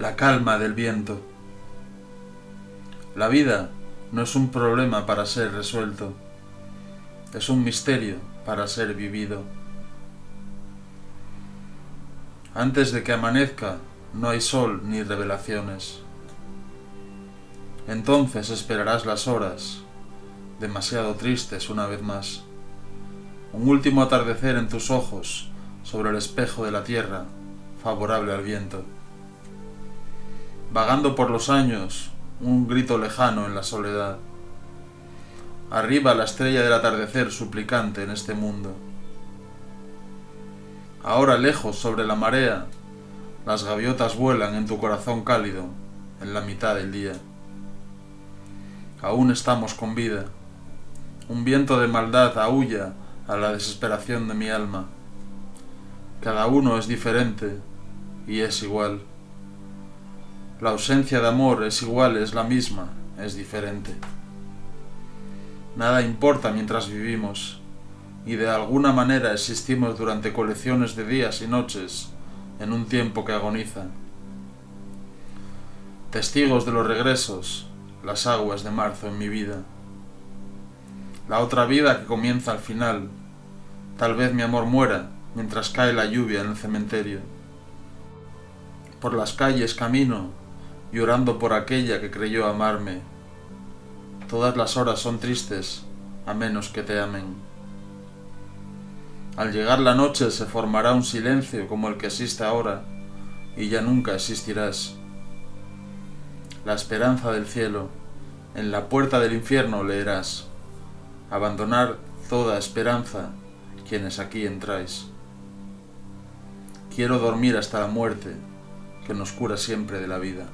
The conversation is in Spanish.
la calma del viento. La vida no es un problema para ser resuelto, es un misterio para ser vivido. Antes de que amanezca no hay sol ni revelaciones. Entonces esperarás las horas, demasiado tristes una vez más. Un último atardecer en tus ojos sobre el espejo de la tierra, favorable al viento. Vagando por los años, un grito lejano en la soledad. Arriba la estrella del atardecer suplicante en este mundo. Ahora lejos sobre la marea, las gaviotas vuelan en tu corazón cálido en la mitad del día. Aún estamos con vida. Un viento de maldad aúlla a la desesperación de mi alma. Cada uno es diferente y es igual. La ausencia de amor es igual, es la misma, es diferente. Nada importa mientras vivimos y de alguna manera existimos durante colecciones de días y noches en un tiempo que agoniza. Testigos de los regresos, las aguas de marzo en mi vida. La otra vida que comienza al final. Tal vez mi amor muera mientras cae la lluvia en el cementerio. Por las calles camino, llorando por aquella que creyó amarme. Todas las horas son tristes, a menos que te amen. Al llegar la noche se formará un silencio como el que existe ahora, y ya nunca existirás. La esperanza del cielo, en la puerta del infierno leerás. Abandonar toda esperanza, quienes aquí entráis. Quiero dormir hasta la muerte, que nos cura siempre de la vida.